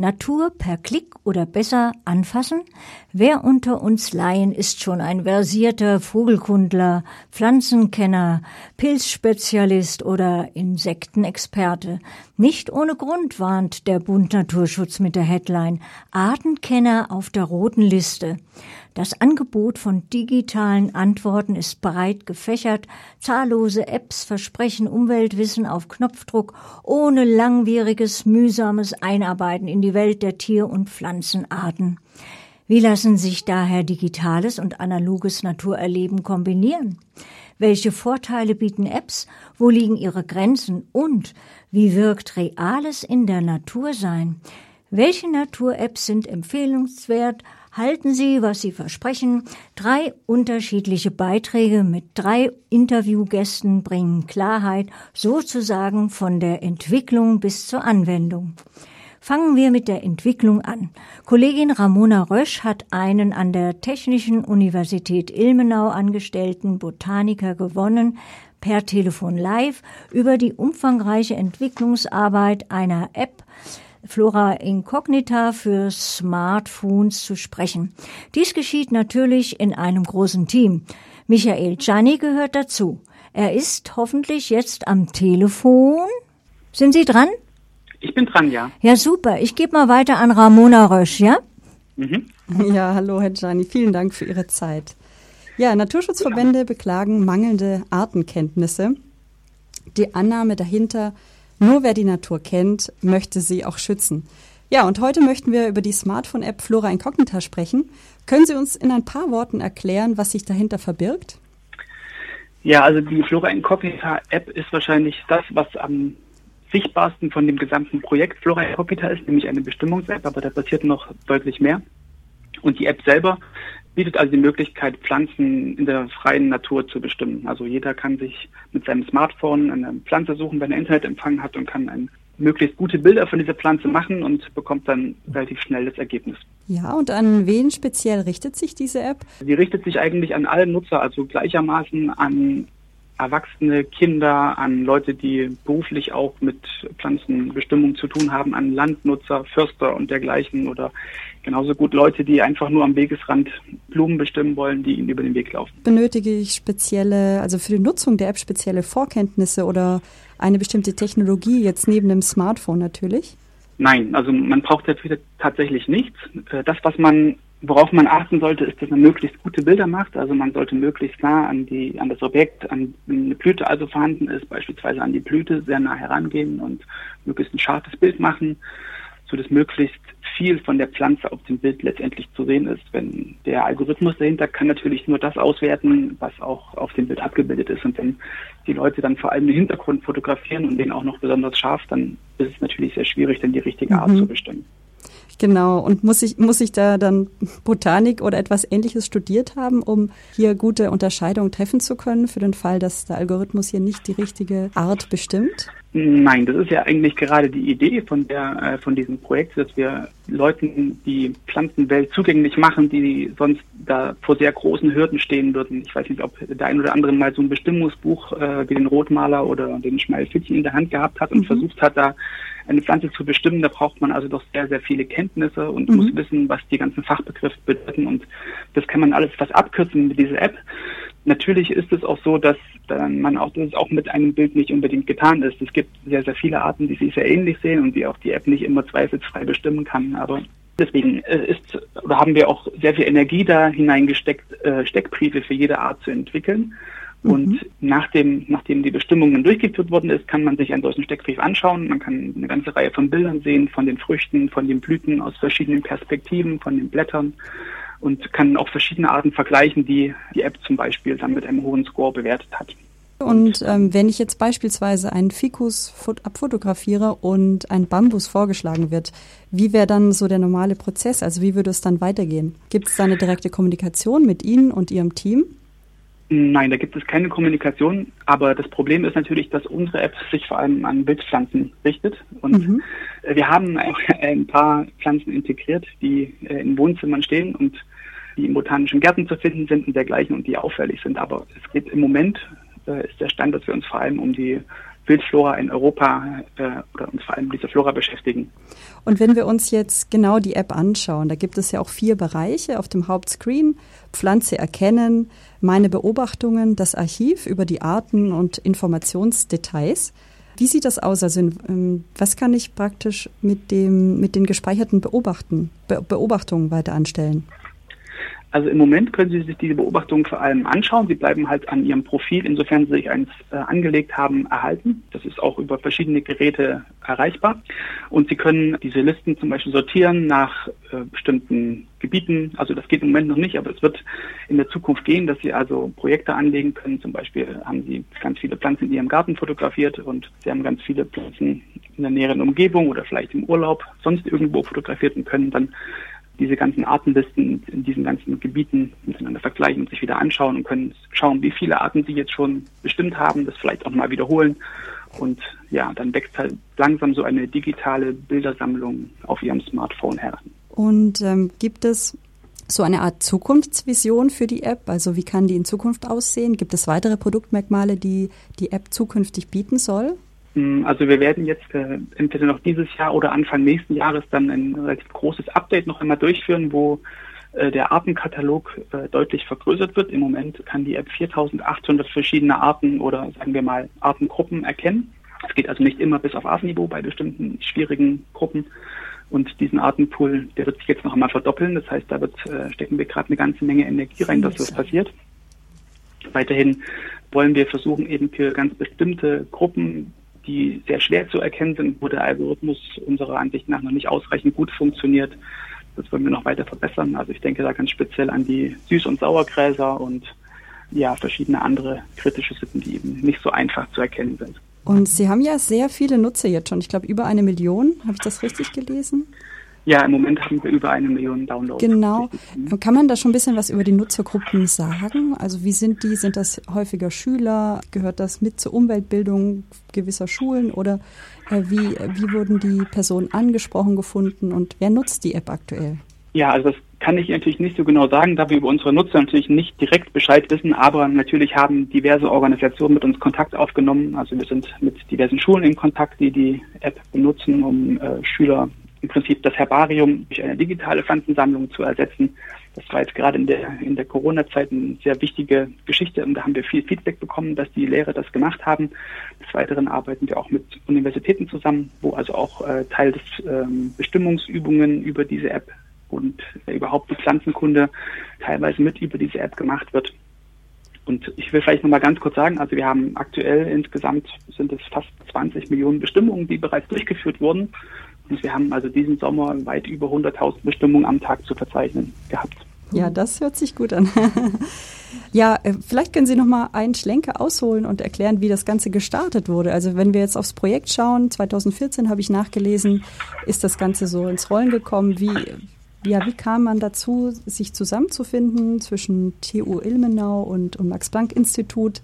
Natur per Klick oder besser anfassen? Wer unter uns Laien ist schon ein versierter Vogelkundler, Pflanzenkenner, Pilzspezialist oder Insektenexperte? Nicht ohne Grund warnt der Bund Naturschutz mit der Headline Artenkenner auf der roten Liste. Das Angebot von digitalen Antworten ist breit gefächert. Zahllose Apps versprechen Umweltwissen auf Knopfdruck ohne langwieriges, mühsames Einarbeiten in die Welt der Tier- und Pflanzenarten. Wie lassen sich daher digitales und analoges Naturerleben kombinieren? Welche Vorteile bieten Apps? Wo liegen ihre Grenzen? Und wie wirkt Reales in der Natur sein? Welche Natur-Apps sind empfehlenswert? Halten Sie, was Sie versprechen. Drei unterschiedliche Beiträge mit drei Interviewgästen bringen Klarheit sozusagen von der Entwicklung bis zur Anwendung. Fangen wir mit der Entwicklung an. Kollegin Ramona Rösch hat einen an der Technischen Universität Ilmenau angestellten Botaniker gewonnen, per Telefon live über die umfangreiche Entwicklungsarbeit einer App Flora Incognita für Smartphones zu sprechen. Dies geschieht natürlich in einem großen Team. Michael Gianni gehört dazu. Er ist hoffentlich jetzt am Telefon. Sind Sie dran? Ich bin dran, ja. Ja, super. Ich gebe mal weiter an Ramona Rösch, ja? Mhm. Ja, hallo, Herr Gianni. Vielen Dank für Ihre Zeit. Ja, Naturschutzverbände beklagen mangelnde Artenkenntnisse. Die Annahme dahinter, nur wer die Natur kennt, möchte sie auch schützen. Ja, und heute möchten wir über die Smartphone-App Flora Incognita sprechen. Können Sie uns in ein paar Worten erklären, was sich dahinter verbirgt? Ja, also die Flora Incognita App ist wahrscheinlich das, was am sichtbarsten von dem gesamten Projekt Flora Incognita ist, nämlich eine Bestimmungs-App, aber da passiert noch deutlich mehr. Und die App selber bietet also die Möglichkeit, Pflanzen in der freien Natur zu bestimmen. Also jeder kann sich mit seinem Smartphone eine Pflanze suchen, wenn er Internetempfang hat und kann ein möglichst gute Bilder von dieser Pflanze machen und bekommt dann relativ schnell das Ergebnis. Ja, und an wen speziell richtet sich diese App? Sie richtet sich eigentlich an alle Nutzer, also gleichermaßen an Erwachsene, Kinder, an Leute, die beruflich auch mit Pflanzenbestimmung zu tun haben, an Landnutzer, Förster und dergleichen oder genauso gut Leute, die einfach nur am Wegesrand Blumen bestimmen wollen, die ihnen über den Weg laufen. Benötige ich spezielle, also für die Nutzung der App spezielle Vorkenntnisse oder eine bestimmte Technologie jetzt neben dem Smartphone natürlich? Nein, also man braucht dafür tatsächlich nichts. Äh, das, was man Worauf man achten sollte, ist, dass man möglichst gute Bilder macht. Also man sollte möglichst nah an die, an das Objekt, an eine Blüte also vorhanden ist, beispielsweise an die Blüte sehr nah herangehen und möglichst ein scharfes Bild machen, so dass möglichst viel von der Pflanze auf dem Bild letztendlich zu sehen ist. Wenn der Algorithmus dahinter kann natürlich nur das auswerten, was auch auf dem Bild abgebildet ist. Und wenn die Leute dann vor allem den Hintergrund fotografieren und den auch noch besonders scharf, dann ist es natürlich sehr schwierig, dann die richtige Art mhm. zu bestimmen. Genau. Und muss ich, muss ich da dann Botanik oder etwas Ähnliches studiert haben, um hier gute Unterscheidungen treffen zu können, für den Fall, dass der Algorithmus hier nicht die richtige Art bestimmt? Nein, das ist ja eigentlich gerade die Idee von der, äh, von diesem Projekt, dass wir Leuten die Pflanzenwelt zugänglich machen, die sonst da vor sehr großen Hürden stehen würden. Ich weiß nicht, ob der ein oder andere mal so ein Bestimmungsbuch äh, wie den Rotmaler oder den Schmalfittchen in der Hand gehabt hat und mhm. versucht hat, da eine Pflanze zu bestimmen, da braucht man also doch sehr, sehr viele Kenntnisse und mhm. muss wissen, was die ganzen Fachbegriffe bedeuten. Und das kann man alles etwas abkürzen mit dieser App. Natürlich ist es auch so, dass man auch, dass es auch mit einem Bild nicht unbedingt getan ist. Es gibt sehr, sehr viele Arten, die sich sehr ähnlich sehen und die auch die App nicht immer zweifelsfrei bestimmen kann. Aber deswegen äh, ist haben wir auch sehr viel Energie da hineingesteckt, äh, Steckbriefe für jede Art zu entwickeln. Und mhm. nachdem, nachdem die Bestimmungen durchgeführt worden ist, kann man sich einen solchen Steckbrief anschauen. Man kann eine ganze Reihe von Bildern sehen, von den Früchten, von den Blüten aus verschiedenen Perspektiven, von den Blättern und kann auch verschiedene Arten vergleichen, die die App zum Beispiel dann mit einem hohen Score bewertet hat. Und ähm, wenn ich jetzt beispielsweise einen Fikus abfotografiere und ein Bambus vorgeschlagen wird, wie wäre dann so der normale Prozess? Also wie würde es dann weitergehen? Gibt es da eine direkte Kommunikation mit Ihnen und Ihrem Team? Nein, da gibt es keine Kommunikation, aber das Problem ist natürlich, dass unsere App sich vor allem an Wildpflanzen richtet. Und mhm. wir haben ein paar Pflanzen integriert, die äh, in Wohnzimmern stehen und die in botanischen Gärten zu finden sind und dergleichen und die auffällig sind. Aber es geht im Moment, äh, ist der Stand, dass wir uns vor allem um die Wildflora in Europa äh, oder uns vor allem mit dieser Flora beschäftigen. Und wenn wir uns jetzt genau die App anschauen, da gibt es ja auch vier Bereiche auf dem Hauptscreen. Pflanze erkennen, meine Beobachtungen, das Archiv über die Arten und Informationsdetails. Wie sieht das aus? Also ähm, was kann ich praktisch mit dem mit den gespeicherten Beobachten, Be Beobachtungen weiter anstellen? Also im Moment können Sie sich diese Beobachtungen vor allem anschauen. Sie bleiben halt an Ihrem Profil, insofern Sie sich eins äh, angelegt haben, erhalten. Das ist auch über verschiedene Geräte erreichbar. Und Sie können diese Listen zum Beispiel sortieren nach äh, bestimmten Gebieten. Also das geht im Moment noch nicht, aber es wird in der Zukunft gehen, dass Sie also Projekte anlegen können. Zum Beispiel haben Sie ganz viele Pflanzen in Ihrem Garten fotografiert und Sie haben ganz viele Pflanzen in der näheren Umgebung oder vielleicht im Urlaub sonst irgendwo fotografiert und können dann diese ganzen Artenlisten in diesen ganzen Gebieten miteinander vergleichen und sich wieder anschauen und können schauen, wie viele Arten sie jetzt schon bestimmt haben, das vielleicht auch mal wiederholen. Und ja, dann wächst halt langsam so eine digitale Bildersammlung auf ihrem Smartphone heran. Und ähm, gibt es so eine Art Zukunftsvision für die App? Also wie kann die in Zukunft aussehen? Gibt es weitere Produktmerkmale, die die App zukünftig bieten soll? Also wir werden jetzt äh, entweder noch dieses Jahr oder Anfang nächsten Jahres dann ein relativ großes Update noch einmal durchführen, wo äh, der Artenkatalog äh, deutlich vergrößert wird. Im Moment kann die App 4800 verschiedene Arten oder sagen wir mal Artengruppen erkennen. Es geht also nicht immer bis auf Artenniveau bei bestimmten schwierigen Gruppen. Und diesen Artenpool, der wird sich jetzt noch einmal verdoppeln. Das heißt, da wird, äh, stecken wir gerade eine ganze Menge Energie rein, dass das passiert. Weiterhin wollen wir versuchen, eben für ganz bestimmte Gruppen die sehr schwer zu erkennen sind, wo der Algorithmus unserer Ansicht nach noch nicht ausreichend gut funktioniert. Das wollen wir noch weiter verbessern. Also ich denke da ganz speziell an die Süß- und Sauergräser und ja, verschiedene andere kritische Sitten, die eben nicht so einfach zu erkennen sind. Und Sie haben ja sehr viele Nutzer jetzt schon. Ich glaube, über eine Million. Habe ich das richtig gelesen? Ja, im Moment haben wir über eine Million Downloads. Genau. Kann man da schon ein bisschen was über die Nutzergruppen sagen? Also wie sind die? Sind das häufiger Schüler? Gehört das mit zur Umweltbildung gewisser Schulen? Oder äh, wie, wie wurden die Personen angesprochen gefunden und wer nutzt die App aktuell? Ja, also das kann ich natürlich nicht so genau sagen, da wir über unsere Nutzer natürlich nicht direkt Bescheid wissen, aber natürlich haben diverse Organisationen mit uns Kontakt aufgenommen. Also wir sind mit diversen Schulen in Kontakt, die die App benutzen, um äh, Schüler im Prinzip das Herbarium durch eine digitale Pflanzensammlung zu ersetzen. Das war jetzt gerade in der, in der Corona-Zeit eine sehr wichtige Geschichte und da haben wir viel Feedback bekommen, dass die Lehrer das gemacht haben. Des Weiteren arbeiten wir auch mit Universitäten zusammen, wo also auch äh, Teil des ähm, Bestimmungsübungen über diese App und äh, überhaupt die Pflanzenkunde teilweise mit über diese App gemacht wird. Und ich will vielleicht nochmal ganz kurz sagen, also wir haben aktuell insgesamt sind es fast 20 Millionen Bestimmungen, die bereits durchgeführt wurden. Und wir haben also diesen Sommer weit über 100.000 Bestimmungen am Tag zu verzeichnen gehabt. Ja, das hört sich gut an. ja, äh, vielleicht können Sie noch mal einen Schlenker ausholen und erklären, wie das Ganze gestartet wurde. Also wenn wir jetzt aufs Projekt schauen, 2014 habe ich nachgelesen, ist das Ganze so ins Rollen gekommen. Wie, ja, wie kam man dazu, sich zusammenzufinden zwischen TU Ilmenau und, und Max-Planck-Institut?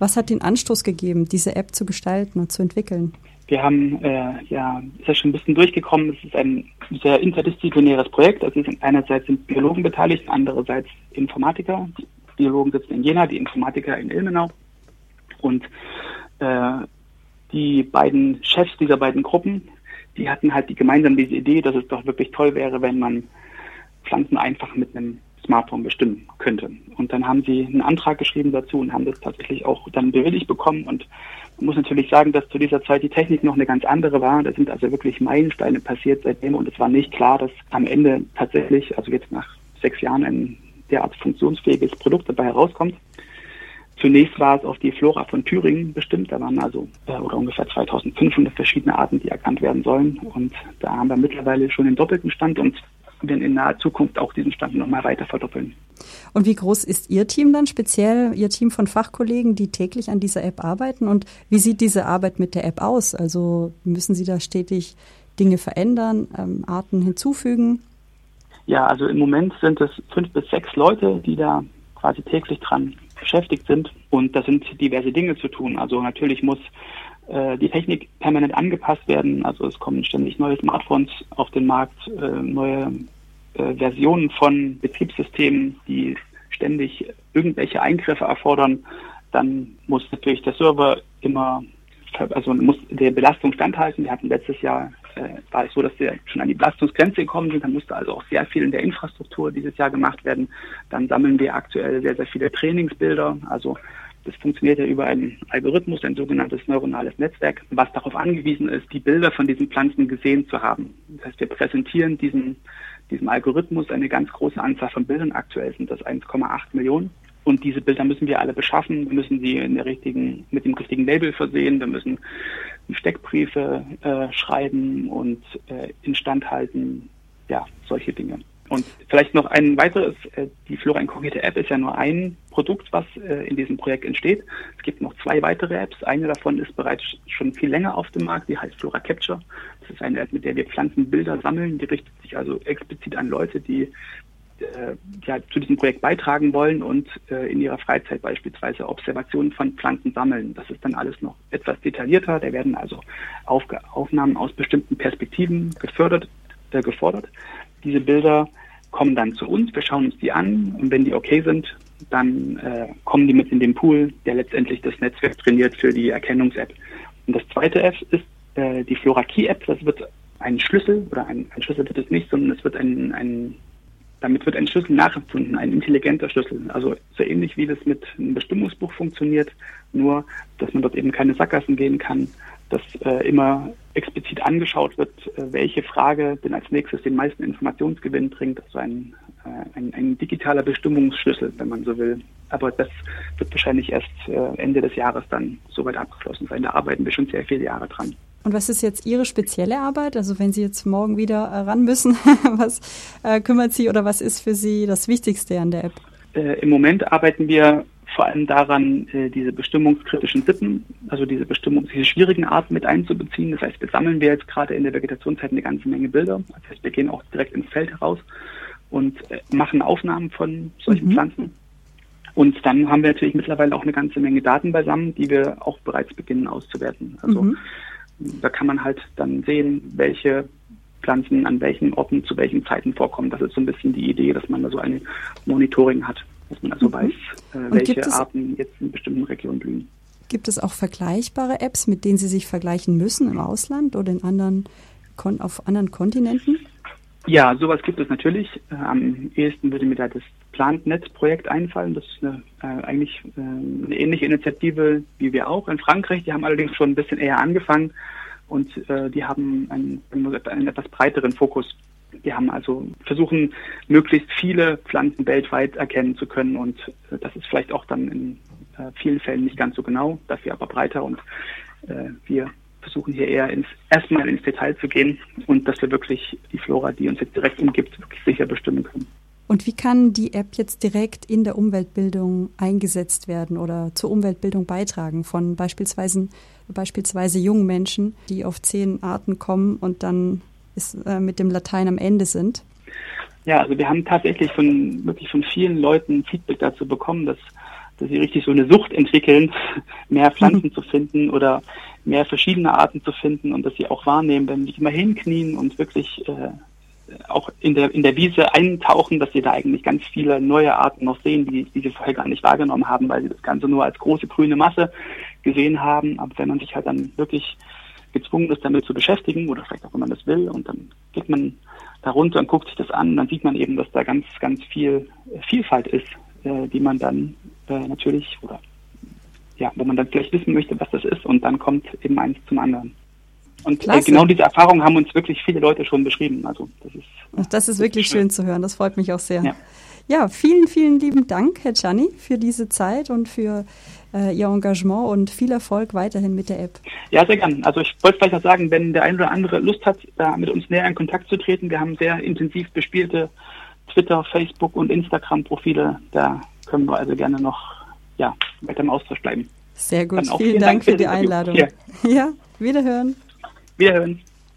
Was hat den Anstoß gegeben, diese App zu gestalten und zu entwickeln? Wir haben, äh, ja, ist ja schon ein bisschen durchgekommen, es ist ein sehr interdisziplinäres Projekt. Also einerseits sind Biologen beteiligt, andererseits Informatiker. Die Biologen sitzen in Jena, die Informatiker in Ilmenau. Und äh, die beiden Chefs dieser beiden Gruppen, die hatten halt die gemeinsam diese Idee, dass es doch wirklich toll wäre, wenn man Pflanzen einfach mit einem Smartphone bestimmen könnte. Und dann haben sie einen Antrag geschrieben dazu und haben das tatsächlich auch dann bewilligt bekommen. Und man muss natürlich sagen, dass zu dieser Zeit die Technik noch eine ganz andere war. Da sind also wirklich Meilensteine passiert seitdem und es war nicht klar, dass am Ende tatsächlich, also jetzt nach sechs Jahren, ein derart funktionsfähiges Produkt dabei herauskommt. Zunächst war es auf die Flora von Thüringen bestimmt. Da waren also äh, oder ungefähr 2500 verschiedene Arten, die erkannt werden sollen. Und da haben wir mittlerweile schon den doppelten Stand und werden in naher Zukunft auch diesen Stand nochmal weiter verdoppeln. Und wie groß ist Ihr Team dann speziell, Ihr Team von Fachkollegen, die täglich an dieser App arbeiten? Und wie sieht diese Arbeit mit der App aus? Also müssen Sie da stetig Dinge verändern, ähm, Arten hinzufügen? Ja, also im Moment sind es fünf bis sechs Leute, die da quasi täglich dran beschäftigt sind. Und da sind diverse Dinge zu tun. Also natürlich muss die Technik permanent angepasst werden. Also es kommen ständig neue Smartphones auf den Markt, äh, neue äh, Versionen von Betriebssystemen, die ständig irgendwelche Eingriffe erfordern. Dann muss natürlich der Server immer also muss der Belastung standhalten. Wir hatten letztes Jahr, äh, war es so, dass wir schon an die Belastungsgrenze gekommen sind. Dann musste also auch sehr viel in der Infrastruktur dieses Jahr gemacht werden. Dann sammeln wir aktuell sehr, sehr viele Trainingsbilder. Also das funktioniert ja über einen Algorithmus, ein sogenanntes neuronales Netzwerk, was darauf angewiesen ist, die Bilder von diesen Pflanzen gesehen zu haben. Das heißt, wir präsentieren diesen, diesem Algorithmus eine ganz große Anzahl von Bildern. Aktuell sind das 1,8 Millionen. Und diese Bilder müssen wir alle beschaffen. Wir müssen sie in der richtigen, mit dem richtigen Label versehen. Wir müssen Steckbriefe äh, schreiben und äh, instand halten. Ja, solche Dinge. Und vielleicht noch ein weiteres, äh, die Flora Incognita App ist ja nur ein Produkt, was äh, in diesem Projekt entsteht. Es gibt noch zwei weitere Apps. Eine davon ist bereits schon viel länger auf dem Markt, die heißt Flora Capture. Das ist eine App, mit der wir Pflanzenbilder sammeln. Die richtet sich also explizit an Leute, die äh, ja, zu diesem Projekt beitragen wollen und äh, in ihrer Freizeit beispielsweise Observationen von Pflanzen sammeln. Das ist dann alles noch etwas detaillierter. Da werden also Aufg Aufnahmen aus bestimmten Perspektiven gefördert, äh, gefordert. Diese Bilder kommen dann zu uns, wir schauen uns die an und wenn die okay sind, dann äh, kommen die mit in den Pool, der letztendlich das Netzwerk trainiert für die Erkennungs-App. Und das zweite App ist äh, die Flora Key App. Das wird ein Schlüssel oder ein, ein Schlüssel wird es nicht, sondern es wird ein, ein damit wird ein Schlüssel nachempfunden, ein intelligenter Schlüssel. Also so ähnlich wie das mit einem Bestimmungsbuch funktioniert, nur dass man dort eben keine Sackgassen gehen kann, dass äh, immer explizit angeschaut wird, äh, welche Frage denn als nächstes den meisten Informationsgewinn bringt. Also ein, äh, ein, ein, digitaler Bestimmungsschlüssel, wenn man so will. Aber das wird wahrscheinlich erst äh, Ende des Jahres dann soweit abgeschlossen sein. Da arbeiten wir schon sehr viele Jahre dran. Und was ist jetzt Ihre spezielle Arbeit? Also wenn Sie jetzt morgen wieder ran müssen, was kümmert Sie oder was ist für Sie das Wichtigste an der App? Im Moment arbeiten wir vor allem daran, äh, diese bestimmungskritischen Sippen, also diese Bestimmung, diese schwierigen Arten mit einzubeziehen. Das heißt, wir sammeln wir jetzt gerade in der Vegetationszeit eine ganze Menge Bilder. Das heißt, wir gehen auch direkt ins Feld heraus und äh, machen Aufnahmen von solchen mhm. Pflanzen. Und dann haben wir natürlich mittlerweile auch eine ganze Menge Daten beisammen, die wir auch bereits beginnen auszuwerten. Also mhm. Da kann man halt dann sehen, welche Pflanzen an welchen Orten zu welchen Zeiten vorkommen. Das ist so ein bisschen die Idee, dass man da so ein Monitoring hat, dass man also mhm. weiß, äh, welche Arten jetzt in bestimmten Regionen blühen. Gibt es auch vergleichbare Apps, mit denen Sie sich vergleichen müssen im Ausland oder in anderen, auf anderen Kontinenten? Ja, sowas gibt es natürlich. Äh, am ehesten würde mir da das PlantNet-Projekt einfallen. Das ist eine, äh, eigentlich äh, eine ähnliche Initiative wie wir auch in Frankreich. Die haben allerdings schon ein bisschen eher angefangen und äh, die haben einen, einen etwas breiteren Fokus. Die haben also versuchen, möglichst viele Pflanzen weltweit erkennen zu können und äh, das ist vielleicht auch dann in äh, vielen Fällen nicht ganz so genau, dafür aber breiter und äh, wir versuchen hier eher ins, erstmal ins Detail zu gehen und dass wir wirklich die Flora, die uns jetzt direkt umgibt, wirklich sicher bestimmen können. Und wie kann die App jetzt direkt in der Umweltbildung eingesetzt werden oder zur Umweltbildung beitragen von beispielsweise, beispielsweise jungen Menschen, die auf zehn Arten kommen und dann ist, äh, mit dem Latein am Ende sind? Ja, also wir haben tatsächlich von wirklich von vielen Leuten Feedback dazu bekommen, dass, dass sie richtig so eine Sucht entwickeln, mehr Pflanzen zu finden oder mehr verschiedene Arten zu finden und dass sie auch wahrnehmen, wenn sie mal hinknien und wirklich äh, auch in der, in der Wiese eintauchen, dass sie da eigentlich ganz viele neue Arten noch sehen, die, die sie vorher gar nicht wahrgenommen haben, weil sie das Ganze nur als große grüne Masse gesehen haben. Aber wenn man sich halt dann wirklich gezwungen ist, damit zu beschäftigen, oder vielleicht auch, wenn man das will, und dann geht man da runter und guckt sich das an, dann sieht man eben, dass da ganz, ganz viel Vielfalt ist, äh, die man dann äh, natürlich, oder ja, wo man dann vielleicht wissen möchte, was das ist, und dann kommt eben eins zum anderen. Und äh, genau diese Erfahrung haben uns wirklich viele Leute schon beschrieben. Also das ist, Ach, das ist wirklich schön. schön zu hören. Das freut mich auch sehr. Ja. ja, vielen, vielen lieben Dank, Herr Gianni, für diese Zeit und für äh, Ihr Engagement und viel Erfolg weiterhin mit der App. Ja, sehr gern. Also ich wollte vielleicht noch sagen, wenn der ein oder andere Lust hat, da mit uns näher in Kontakt zu treten, wir haben sehr intensiv bespielte Twitter, Facebook und Instagram-Profile. Da können wir also gerne noch ja, weiter im Austausch bleiben. Sehr gut. Vielen, vielen, Dank, Dank für die Einladung. Ja. ja, wiederhören. Wiederhören.